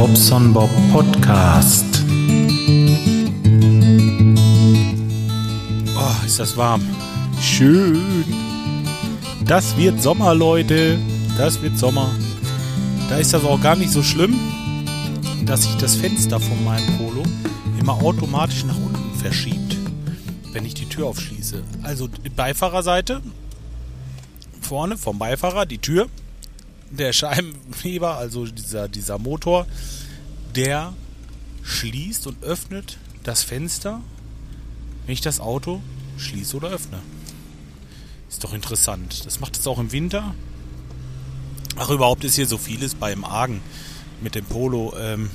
Bobson Bob Podcast. Oh, ist das warm. Schön. Das wird Sommer, Leute. Das wird Sommer. Da ist das auch gar nicht so schlimm, dass sich das Fenster von meinem Polo immer automatisch nach unten verschiebt, wenn ich die Tür aufschließe. Also die Beifahrerseite, vorne vom Beifahrer, die Tür, der Scheibenheber, also dieser, dieser Motor, der schließt und öffnet das Fenster, wenn ich das Auto schließe oder öffne. Ist doch interessant. Das macht es auch im Winter. Ach, überhaupt ist hier so vieles beim Argen mit dem Polo. Ähm,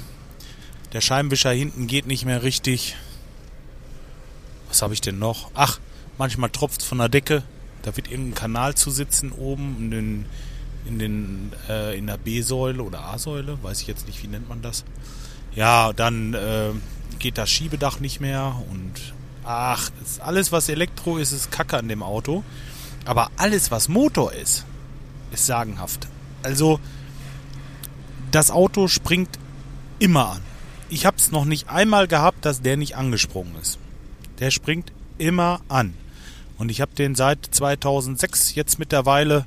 der Scheibenwischer hinten geht nicht mehr richtig. Was habe ich denn noch? Ach, manchmal tropft es von der Decke. Da wird irgendein Kanal zu sitzen oben in den in den äh, in der B-Säule oder A-Säule, weiß ich jetzt nicht, wie nennt man das. Ja, dann äh, geht das Schiebedach nicht mehr und ach, alles was Elektro ist, ist Kacke an dem Auto. Aber alles was Motor ist, ist sagenhaft. Also das Auto springt immer an. Ich habe es noch nicht einmal gehabt, dass der nicht angesprungen ist. Der springt immer an. Und ich habe den seit 2006 jetzt mittlerweile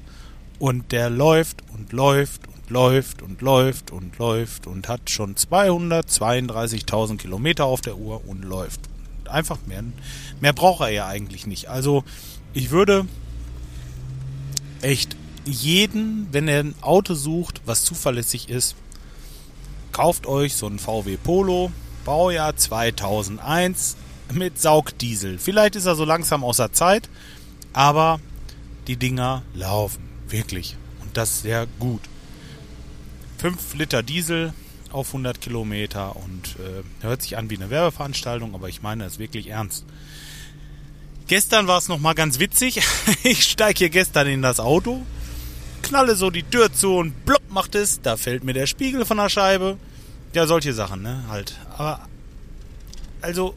und der läuft und läuft und läuft und läuft und läuft und hat schon 232.000 Kilometer auf der Uhr und läuft. Einfach mehr, mehr braucht er ja eigentlich nicht. Also ich würde echt jeden, wenn er ein Auto sucht, was zuverlässig ist, kauft euch so ein VW Polo, Baujahr 2001 mit Saugdiesel. Vielleicht ist er so langsam außer Zeit, aber die Dinger laufen. Wirklich. Und das sehr gut. 5 Liter Diesel auf 100 Kilometer und äh, hört sich an wie eine Werbeveranstaltung, aber ich meine es wirklich ernst. Gestern war es nochmal ganz witzig. ich steige hier gestern in das Auto, knalle so die Tür zu und plopp macht es. Da fällt mir der Spiegel von der Scheibe. Ja, solche Sachen, ne? Halt. Aber, also,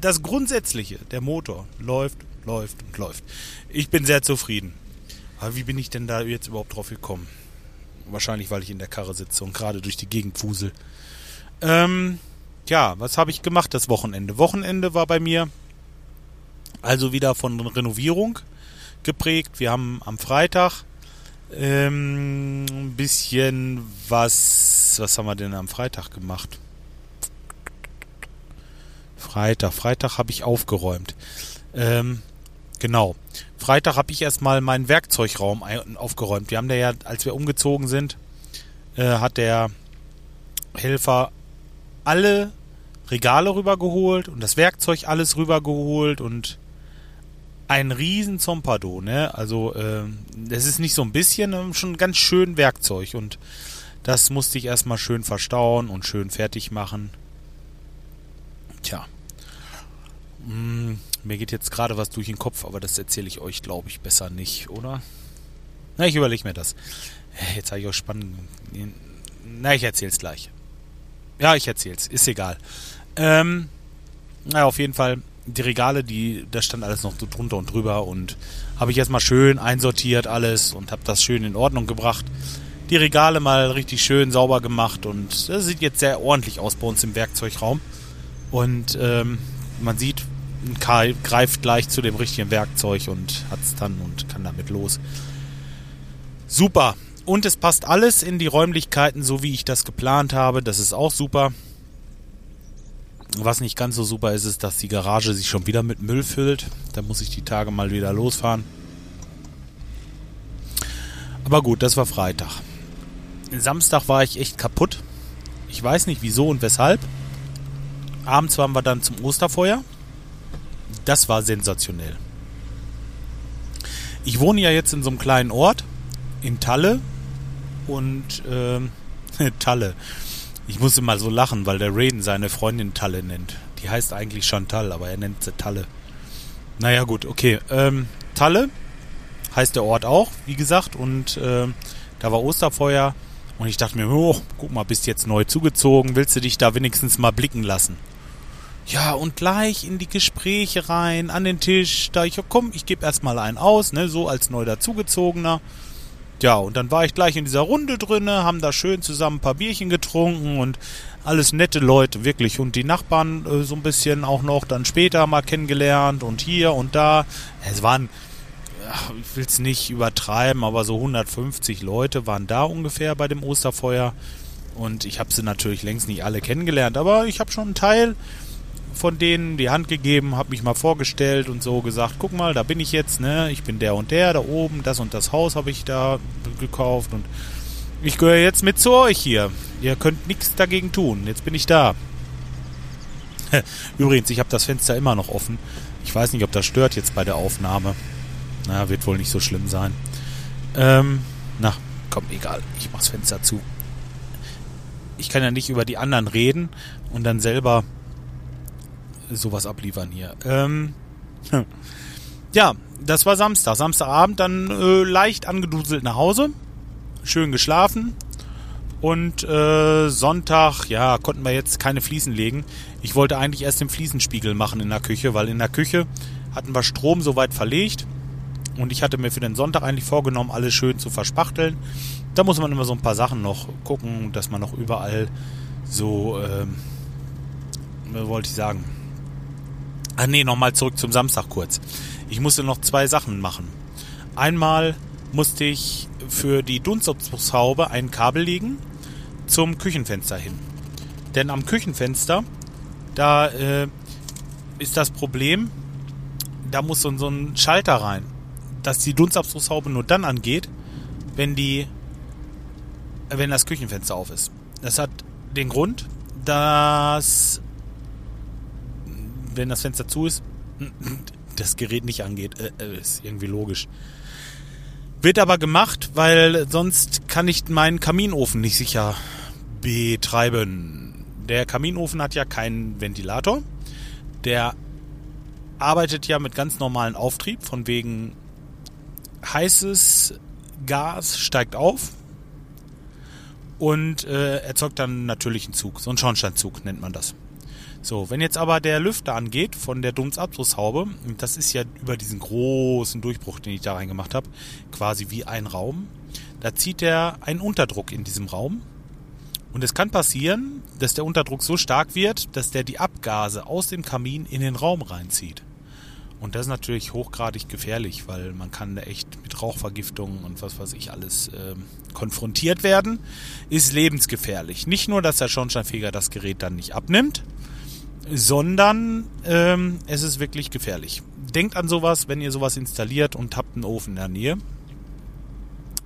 das Grundsätzliche, der Motor läuft, läuft und läuft. Ich bin sehr zufrieden. Aber wie bin ich denn da jetzt überhaupt drauf gekommen? Wahrscheinlich, weil ich in der Karre sitze und gerade durch die Gegend fusel. Ähm, ja, was habe ich gemacht das Wochenende? Wochenende war bei mir also wieder von Renovierung geprägt. Wir haben am Freitag ähm, ein bisschen was, was haben wir denn am Freitag gemacht? Freitag, Freitag habe ich aufgeräumt. Ähm, genau. Freitag habe ich erstmal meinen Werkzeugraum aufgeräumt. Wir haben da ja, als wir umgezogen sind, äh, hat der Helfer alle Regale rübergeholt und das Werkzeug alles rübergeholt und ein riesen Zompado, ne? Also äh, das ist nicht so ein bisschen, äh, schon ganz schön Werkzeug und das musste ich erstmal schön verstauen und schön fertig machen. Tja. Hm, mir geht jetzt gerade was durch den Kopf, aber das erzähle ich euch, glaube ich, besser nicht, oder? Na, ich überlege mir das. Jetzt habe ich auch spannend. Na, ich erzähle es gleich. Ja, ich erzähle es. Ist egal. Ähm, naja, auf jeden Fall die Regale, die, da stand alles noch so drunter und drüber und habe ich erstmal schön einsortiert alles und habe das schön in Ordnung gebracht. Die Regale mal richtig schön sauber gemacht und das sieht jetzt sehr ordentlich aus bei uns im Werkzeugraum. Und ähm, man sieht, greift gleich zu dem richtigen Werkzeug und hat es dann und kann damit los. Super. Und es passt alles in die Räumlichkeiten, so wie ich das geplant habe. Das ist auch super. Was nicht ganz so super ist, ist, dass die Garage sich schon wieder mit Müll füllt. Da muss ich die Tage mal wieder losfahren. Aber gut, das war Freitag. Samstag war ich echt kaputt. Ich weiß nicht wieso und weshalb. Abends waren wir dann zum Osterfeuer. Das war sensationell. Ich wohne ja jetzt in so einem kleinen Ort, in Talle. Und äh, Talle. Ich muss immer so lachen, weil der Raiden seine Freundin Talle nennt. Die heißt eigentlich Chantal, aber er nennt sie Talle. Naja, gut, okay. Ähm, Talle heißt der Ort auch, wie gesagt. Und äh, da war Osterfeuer. Und ich dachte mir, oh, guck mal, bist jetzt neu zugezogen. Willst du dich da wenigstens mal blicken lassen? Ja, und gleich in die Gespräche rein, an den Tisch. Da ich, komm, ich gebe erstmal einen aus, ne, so als neu dazugezogener. Ja, und dann war ich gleich in dieser Runde drinne, haben da schön zusammen ein paar Bierchen getrunken und alles nette Leute, wirklich. Und die Nachbarn äh, so ein bisschen auch noch dann später mal kennengelernt und hier und da. Es waren, ich will es nicht übertreiben, aber so 150 Leute waren da ungefähr bei dem Osterfeuer. Und ich habe sie natürlich längst nicht alle kennengelernt, aber ich habe schon einen Teil von denen die Hand gegeben, habe mich mal vorgestellt und so gesagt, guck mal, da bin ich jetzt, ne? Ich bin der und der da oben, das und das Haus habe ich da gekauft und ich gehöre jetzt mit zu euch hier. Ihr könnt nichts dagegen tun. Jetzt bin ich da. Übrigens, ich habe das Fenster immer noch offen. Ich weiß nicht, ob das stört jetzt bei der Aufnahme. Na, wird wohl nicht so schlimm sein. Ähm, na, komm, egal. Ich mach's Fenster zu. Ich kann ja nicht über die anderen reden und dann selber sowas abliefern hier. Ähm, ja, das war Samstag. Samstagabend dann äh, leicht angeduselt nach Hause. Schön geschlafen. Und äh, Sonntag, ja, konnten wir jetzt keine Fliesen legen. Ich wollte eigentlich erst den Fliesenspiegel machen in der Küche, weil in der Küche hatten wir Strom soweit verlegt. Und ich hatte mir für den Sonntag eigentlich vorgenommen, alles schön zu verspachteln. Da muss man immer so ein paar Sachen noch gucken, dass man noch überall so, ähm, wollte ich sagen, Ah nee, nochmal zurück zum Samstag kurz. Ich musste noch zwei Sachen machen. Einmal musste ich für die Dunstabzugshaube ein Kabel legen zum Küchenfenster hin. Denn am Küchenfenster, da äh, ist das Problem, da muss so, so ein Schalter rein, dass die Dunstabzugshaube nur dann angeht, wenn die, wenn das Küchenfenster auf ist. Das hat den Grund, dass wenn das Fenster zu ist, das Gerät nicht angeht. Äh, äh, ist irgendwie logisch. Wird aber gemacht, weil sonst kann ich meinen Kaminofen nicht sicher betreiben. Der Kaminofen hat ja keinen Ventilator. Der arbeitet ja mit ganz normalen Auftrieb, von wegen heißes Gas steigt auf und äh, erzeugt dann natürlich einen Zug. So einen Schornsteinzug nennt man das. So, wenn jetzt aber der Lüfter angeht von der Dunstabzugshaube, das ist ja über diesen großen Durchbruch, den ich da reingemacht habe, quasi wie ein Raum, da zieht er einen Unterdruck in diesem Raum. Und es kann passieren, dass der Unterdruck so stark wird, dass der die Abgase aus dem Kamin in den Raum reinzieht. Und das ist natürlich hochgradig gefährlich, weil man kann da echt mit Rauchvergiftungen und was weiß ich alles äh, konfrontiert werden. Ist lebensgefährlich. Nicht nur, dass der Schornsteinfeger das Gerät dann nicht abnimmt, sondern ähm, es ist wirklich gefährlich. Denkt an sowas, wenn ihr sowas installiert und habt einen Ofen in der Nähe.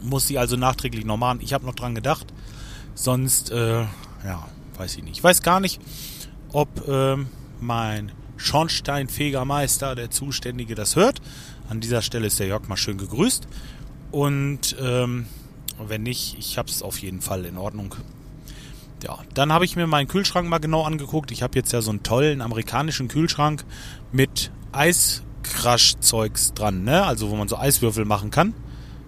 Muss sie also nachträglich noch machen. Ich habe noch dran gedacht. Sonst, äh, ja, weiß ich nicht. Ich weiß gar nicht, ob äh, mein Schornsteinfegermeister, der Zuständige, das hört. An dieser Stelle ist der Jörg mal schön gegrüßt. Und ähm, wenn nicht, ich habe es auf jeden Fall in Ordnung ja, dann habe ich mir meinen Kühlschrank mal genau angeguckt. Ich habe jetzt ja so einen tollen amerikanischen Kühlschrank mit Eiscrush-Zeugs dran, ne? Also wo man so Eiswürfel machen kann.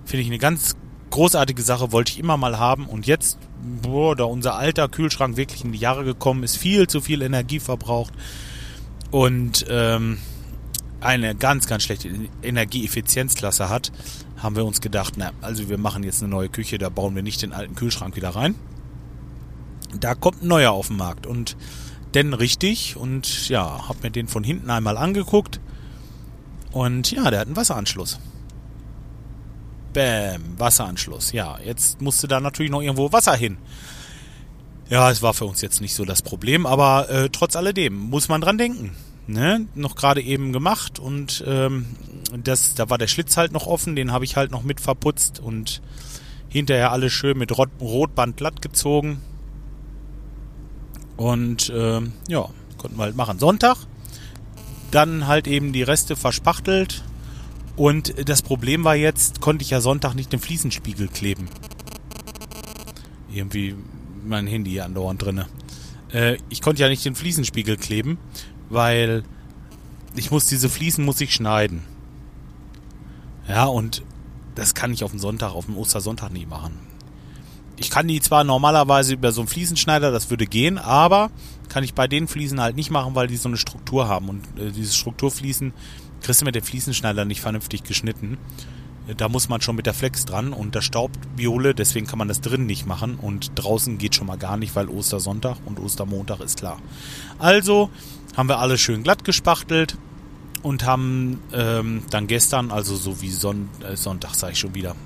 Finde ich eine ganz großartige Sache, wollte ich immer mal haben. Und jetzt, boah, da unser alter Kühlschrank wirklich in die Jahre gekommen ist, viel zu viel Energie verbraucht und ähm, eine ganz, ganz schlechte Energieeffizienzklasse hat, haben wir uns gedacht, na, also wir machen jetzt eine neue Küche, da bauen wir nicht den alten Kühlschrank wieder rein da kommt ein neuer auf den Markt und denn richtig und ja, hab mir den von hinten einmal angeguckt und ja, der hat einen Wasseranschluss. Bäm, Wasseranschluss. Ja, jetzt musste da natürlich noch irgendwo Wasser hin. Ja, es war für uns jetzt nicht so das Problem, aber äh, trotz alledem muss man dran denken. Ne? Noch gerade eben gemacht und ähm, das, da war der Schlitz halt noch offen, den habe ich halt noch mit verputzt und hinterher alles schön mit Rot Rotband glatt gezogen. Und äh, ja, konnten wir halt machen. Sonntag, dann halt eben die Reste verspachtelt. Und das Problem war jetzt, konnte ich ja Sonntag nicht den Fliesenspiegel kleben. Irgendwie mein Handy hier andauernd drinne. Äh, ich konnte ja nicht den Fliesenspiegel kleben, weil ich muss diese Fliesen muss ich schneiden. Ja, und das kann ich auf dem Sonntag, auf dem Ostersonntag nie machen ich kann die zwar normalerweise über so einen Fliesenschneider, das würde gehen, aber kann ich bei den Fliesen halt nicht machen, weil die so eine Struktur haben. Und äh, diese Strukturfliesen kriegst du mit dem Fliesenschneider nicht vernünftig geschnitten. Da muss man schon mit der Flex dran und das staubt Viole, deswegen kann man das drin nicht machen und draußen geht schon mal gar nicht, weil Ostersonntag und Ostermontag ist klar. Also haben wir alles schön glatt gespachtelt und haben ähm, dann gestern, also so wie Son äh, Sonntag, sage ich schon wieder,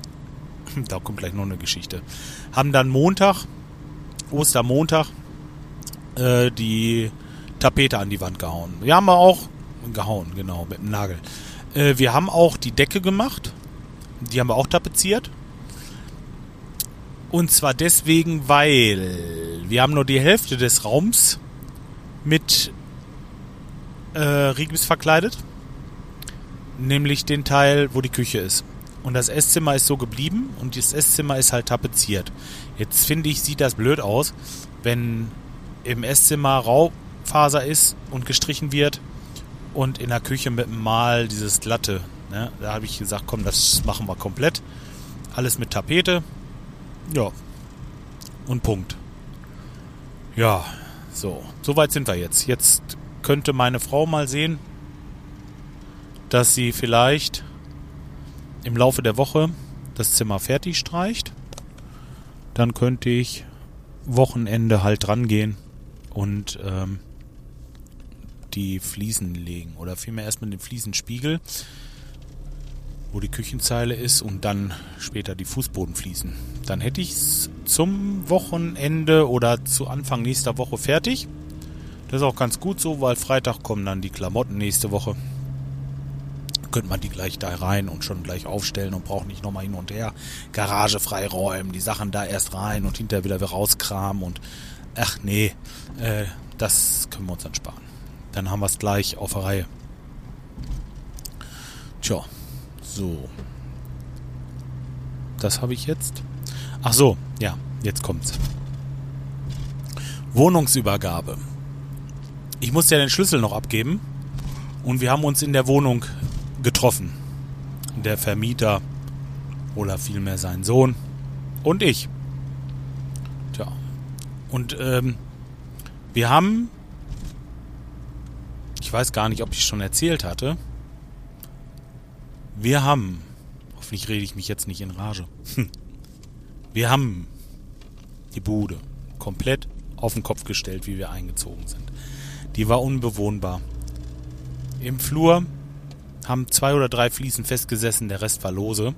da kommt gleich noch eine Geschichte, haben dann Montag, Ostermontag, äh, die Tapete an die Wand gehauen. Wir haben auch gehauen, genau, mit dem Nagel. Äh, wir haben auch die Decke gemacht. Die haben wir auch tapeziert. Und zwar deswegen, weil wir haben nur die Hälfte des Raums mit äh, Rigips verkleidet. Nämlich den Teil, wo die Küche ist. Und das Esszimmer ist so geblieben und das Esszimmer ist halt tapeziert. Jetzt finde ich, sieht das blöd aus, wenn im Esszimmer Raufaser ist und gestrichen wird und in der Küche mit dem Mal dieses glatte. Ne? Da habe ich gesagt, komm, das machen wir komplett. Alles mit Tapete. Ja. Und Punkt. Ja, so. So weit sind wir jetzt. Jetzt könnte meine Frau mal sehen, dass sie vielleicht im Laufe der Woche das Zimmer fertig streicht. Dann könnte ich Wochenende halt dran gehen und ähm, die Fliesen legen. Oder vielmehr erstmal den Fliesenspiegel, wo die Küchenzeile ist und dann später die Fußbodenfliesen. Dann hätte ich es zum Wochenende oder zu Anfang nächster Woche fertig. Das ist auch ganz gut so, weil Freitag kommen dann die Klamotten nächste Woche. Könnte man die gleich da rein und schon gleich aufstellen und braucht nicht nochmal hin und her. Garage freiräumen, die Sachen da erst rein und hinterher wieder rauskramen und ach nee, äh, das können wir uns dann sparen. Dann haben wir es gleich auf der Reihe. Tja, so. Das habe ich jetzt. Ach so, ja, jetzt kommt's. Wohnungsübergabe. Ich musste ja den Schlüssel noch abgeben und wir haben uns in der Wohnung getroffen. Der Vermieter oder vielmehr sein Sohn und ich. Tja. Und ähm, wir haben ich weiß gar nicht, ob ich schon erzählt hatte. Wir haben, hoffentlich rede ich mich jetzt nicht in Rage. Wir haben die Bude komplett auf den Kopf gestellt, wie wir eingezogen sind. Die war unbewohnbar. Im Flur haben zwei oder drei Fliesen festgesessen, der Rest war lose.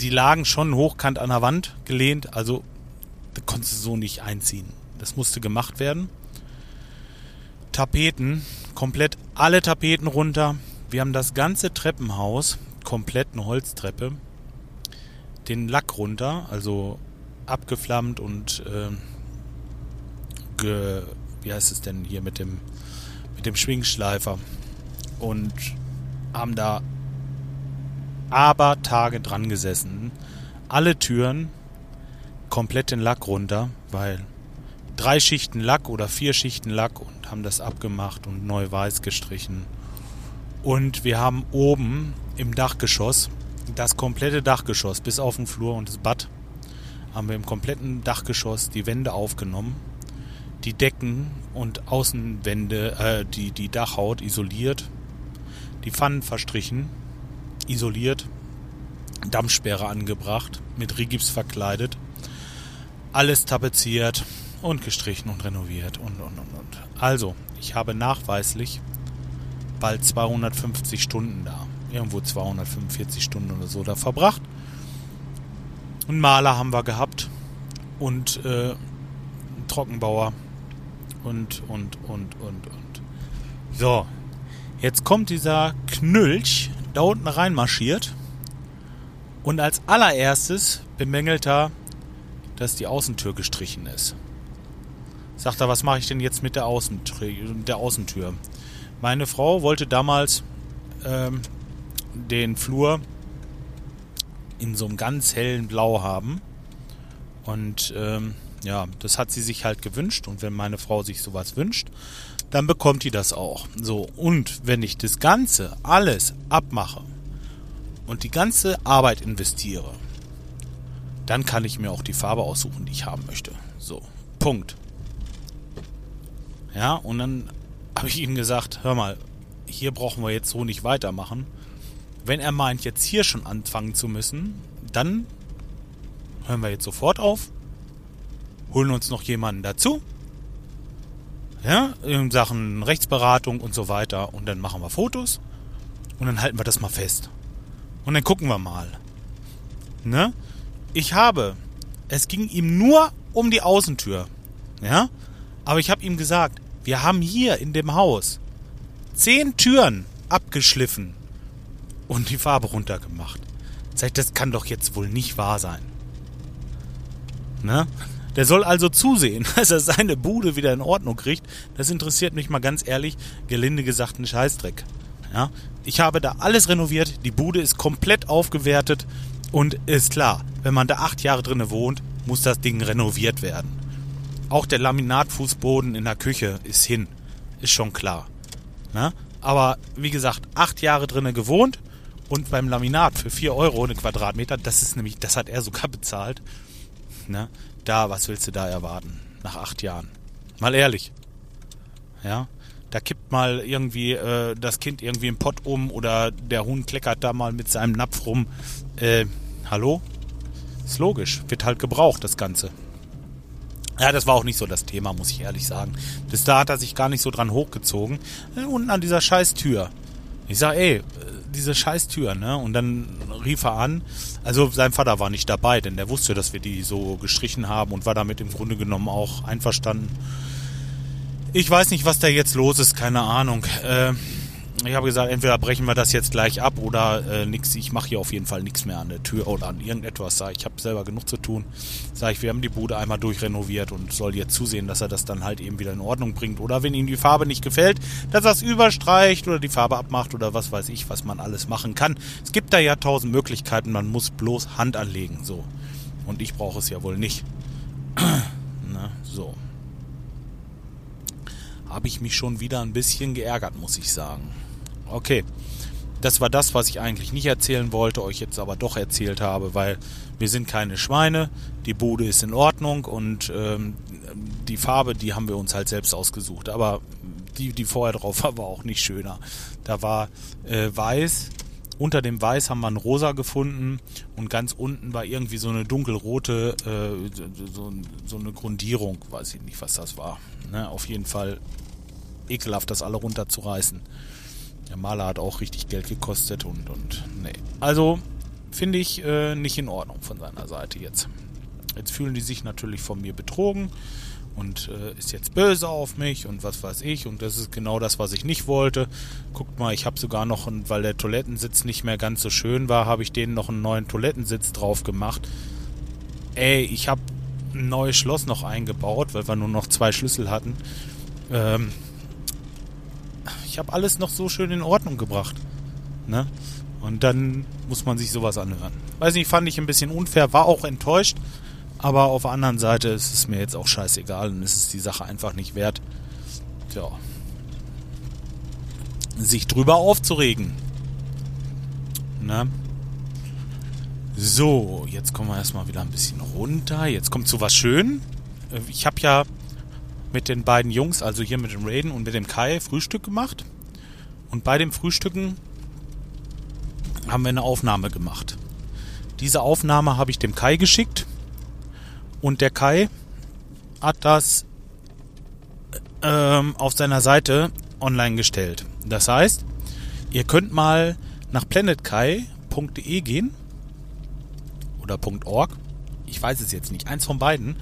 Die lagen schon hochkant an der Wand gelehnt, also da konntest du so nicht einziehen. Das musste gemacht werden. Tapeten, komplett alle Tapeten runter. Wir haben das ganze Treppenhaus, komplett eine Holztreppe, den Lack runter, also abgeflammt und äh, ge, wie heißt es denn hier mit dem mit dem Schwingschleifer und haben da aber Tage dran gesessen. Alle Türen komplett den Lack runter, weil drei Schichten Lack oder vier Schichten Lack und haben das abgemacht und neu weiß gestrichen. Und wir haben oben im Dachgeschoss, das komplette Dachgeschoss bis auf den Flur und das Bad, haben wir im kompletten Dachgeschoss die Wände aufgenommen, die Decken und Außenwände, äh, die, die Dachhaut isoliert, die Pfannen verstrichen, isoliert, Dampfsperre angebracht, mit Rigips verkleidet, alles tapeziert, und gestrichen und renoviert und, und, und, und. Also, ich habe nachweislich bald 250 Stunden da. Irgendwo 245 Stunden oder so da verbracht. Einen Maler haben wir gehabt und äh, Trockenbauer und, und, und, und, und. So, jetzt kommt dieser Knülch da unten reinmarschiert und als allererstes bemängelt er, dass die Außentür gestrichen ist. Sagt er, was mache ich denn jetzt mit der, Außentür, der Außentür? Meine Frau wollte damals ähm, den Flur in so einem ganz hellen Blau haben. Und ähm, ja, das hat sie sich halt gewünscht. Und wenn meine Frau sich sowas wünscht, dann bekommt die das auch. So, und wenn ich das Ganze, alles abmache und die ganze Arbeit investiere, dann kann ich mir auch die Farbe aussuchen, die ich haben möchte. So, Punkt. Ja, und dann habe ich ihm gesagt, hör mal, hier brauchen wir jetzt so nicht weitermachen. Wenn er meint, jetzt hier schon anfangen zu müssen, dann hören wir jetzt sofort auf, holen uns noch jemanden dazu, ja, in Sachen Rechtsberatung und so weiter, und dann machen wir Fotos und dann halten wir das mal fest. Und dann gucken wir mal. Ne? Ich habe, es ging ihm nur um die Außentür. Ja? Aber ich habe ihm gesagt, wir haben hier in dem Haus zehn Türen abgeschliffen und die Farbe runtergemacht. Das kann doch jetzt wohl nicht wahr sein. Ne? Der soll also zusehen, dass er seine Bude wieder in Ordnung kriegt. Das interessiert mich mal ganz ehrlich, gelinde gesagt, einen Scheißdreck. Ja? Ich habe da alles renoviert, die Bude ist komplett aufgewertet und ist klar, wenn man da acht Jahre drinne wohnt, muss das Ding renoviert werden. Auch der Laminatfußboden in der Küche ist hin. Ist schon klar. Ne? Aber wie gesagt, acht Jahre drinnen gewohnt und beim Laminat für vier Euro eine Quadratmeter, das ist nämlich, das hat er sogar bezahlt. Ne? Da, was willst du da erwarten? Nach acht Jahren. Mal ehrlich. Ja. Da kippt mal irgendwie äh, das Kind irgendwie im Pott um oder der Huhn kleckert da mal mit seinem Napf rum. Äh, hallo? Ist logisch. Wird halt gebraucht, das Ganze. Ja, das war auch nicht so das Thema, muss ich ehrlich sagen. Bis da hat er sich gar nicht so dran hochgezogen. Äh, unten an dieser scheiß Tür. Ich sag, ey, äh, diese scheiß Tür, ne? Und dann rief er an. Also sein Vater war nicht dabei, denn der wusste, dass wir die so gestrichen haben und war damit im Grunde genommen auch einverstanden. Ich weiß nicht, was da jetzt los ist, keine Ahnung. Äh, ich habe gesagt, entweder brechen wir das jetzt gleich ab oder äh, nix. Ich mache hier auf jeden Fall nichts mehr an der Tür oder an irgendetwas. Sag ich, habe selber genug zu tun. Sag ich, wir haben die Bude einmal durchrenoviert und soll jetzt zusehen, dass er das dann halt eben wieder in Ordnung bringt. Oder wenn ihm die Farbe nicht gefällt, dass er es überstreicht oder die Farbe abmacht oder was weiß ich, was man alles machen kann. Es gibt da ja tausend Möglichkeiten. Man muss bloß Hand anlegen. So. Und ich brauche es ja wohl nicht. Na, so. Habe ich mich schon wieder ein bisschen geärgert, muss ich sagen. Okay. Das war das, was ich eigentlich nicht erzählen wollte, euch jetzt aber doch erzählt habe, weil wir sind keine Schweine, die Bude ist in Ordnung und ähm, die Farbe, die haben wir uns halt selbst ausgesucht. Aber die, die vorher drauf war, war auch nicht schöner. Da war äh, weiß, unter dem Weiß haben wir ein Rosa gefunden und ganz unten war irgendwie so eine dunkelrote, äh, so, so, eine Grundierung, weiß ich nicht, was das war. Ne? Auf jeden Fall ekelhaft, das alle runterzureißen. Der Maler hat auch richtig Geld gekostet und, und nee. Also finde ich äh, nicht in Ordnung von seiner Seite jetzt. Jetzt fühlen die sich natürlich von mir betrogen und äh, ist jetzt böse auf mich und was weiß ich und das ist genau das, was ich nicht wollte. Guckt mal, ich habe sogar noch, einen, weil der Toilettensitz nicht mehr ganz so schön war, habe ich denen noch einen neuen Toilettensitz drauf gemacht. Ey, ich habe ein neues Schloss noch eingebaut, weil wir nur noch zwei Schlüssel hatten. Ähm, ich habe alles noch so schön in Ordnung gebracht. Ne? Und dann muss man sich sowas anhören. Weiß nicht, fand ich ein bisschen unfair, war auch enttäuscht. Aber auf der anderen Seite ist es mir jetzt auch scheißegal und ist es die Sache einfach nicht wert. Tja. Sich drüber aufzuregen. Ne? So, jetzt kommen wir erstmal wieder ein bisschen runter. Jetzt kommt zu was schön. Ich habe ja mit den beiden Jungs, also hier mit dem Raiden und mit dem Kai, Frühstück gemacht. Und bei dem Frühstücken haben wir eine Aufnahme gemacht. Diese Aufnahme habe ich dem Kai geschickt und der Kai hat das ähm, auf seiner Seite online gestellt. Das heißt, ihr könnt mal nach planetkai.de gehen oder .org. Ich weiß es jetzt nicht. Eins von beiden.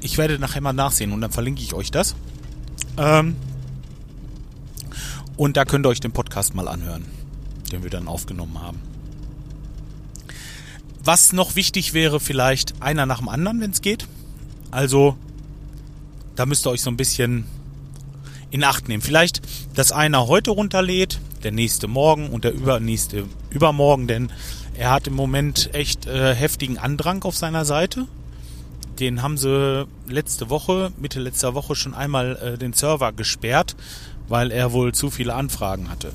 Ich werde nachher mal nachsehen und dann verlinke ich euch das. Ähm, und da könnt ihr euch den Podcast mal anhören, den wir dann aufgenommen haben. Was noch wichtig wäre, vielleicht einer nach dem anderen, wenn es geht. Also, da müsst ihr euch so ein bisschen in Acht nehmen. Vielleicht, dass einer heute runterlädt, der nächste morgen und der übernächste übermorgen, denn er hat im Moment echt äh, heftigen Andrang auf seiner Seite. Den haben sie letzte Woche, Mitte letzter Woche schon einmal äh, den Server gesperrt, weil er wohl zu viele Anfragen hatte.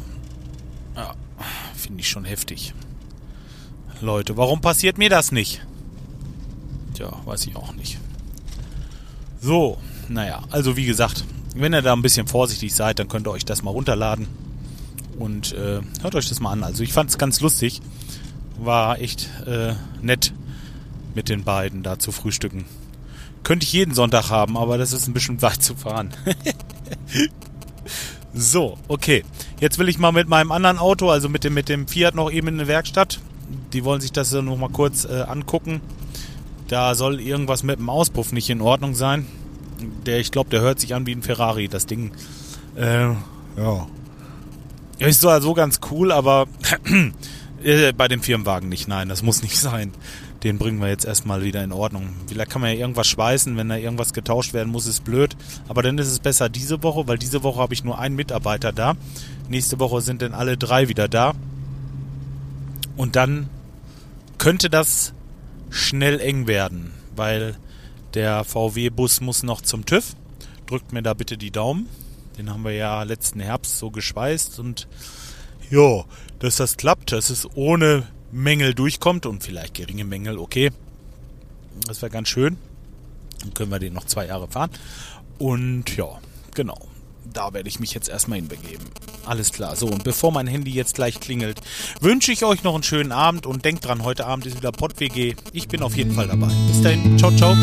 Ja, finde ich schon heftig. Leute, warum passiert mir das nicht? Tja, weiß ich auch nicht. So, naja, also wie gesagt, wenn ihr da ein bisschen vorsichtig seid, dann könnt ihr euch das mal runterladen Und äh, hört euch das mal an. Also ich fand es ganz lustig. War echt äh, nett mit den beiden da zu frühstücken. Könnte ich jeden Sonntag haben, aber das ist ein bisschen weit zu fahren. so, okay. Jetzt will ich mal mit meinem anderen Auto, also mit dem, mit dem Fiat noch eben in eine Werkstatt. Die wollen sich das noch mal kurz äh, angucken. Da soll irgendwas mit dem Auspuff nicht in Ordnung sein. Der, ich glaube, der hört sich an wie ein Ferrari, das Ding. Äh, ja. Ist so also ganz cool, aber äh, bei dem Firmenwagen nicht. Nein, das muss nicht sein den bringen wir jetzt erstmal wieder in Ordnung. Vielleicht kann man ja irgendwas schweißen, wenn da irgendwas getauscht werden muss, ist blöd. Aber dann ist es besser diese Woche, weil diese Woche habe ich nur einen Mitarbeiter da. Nächste Woche sind dann alle drei wieder da. Und dann könnte das schnell eng werden, weil der VW-Bus muss noch zum TÜV. Drückt mir da bitte die Daumen. Den haben wir ja letzten Herbst so geschweißt und ja, dass das klappt. Das ist ohne Mängel durchkommt und vielleicht geringe Mängel, okay. Das wäre ganz schön. Dann können wir den noch zwei Jahre fahren. Und ja, genau. Da werde ich mich jetzt erstmal hinbegeben. Alles klar. So, und bevor mein Handy jetzt gleich klingelt, wünsche ich euch noch einen schönen Abend und denkt dran, heute Abend ist wieder PodWG. Ich bin auf jeden Fall dabei. Bis dahin. Ciao, ciao.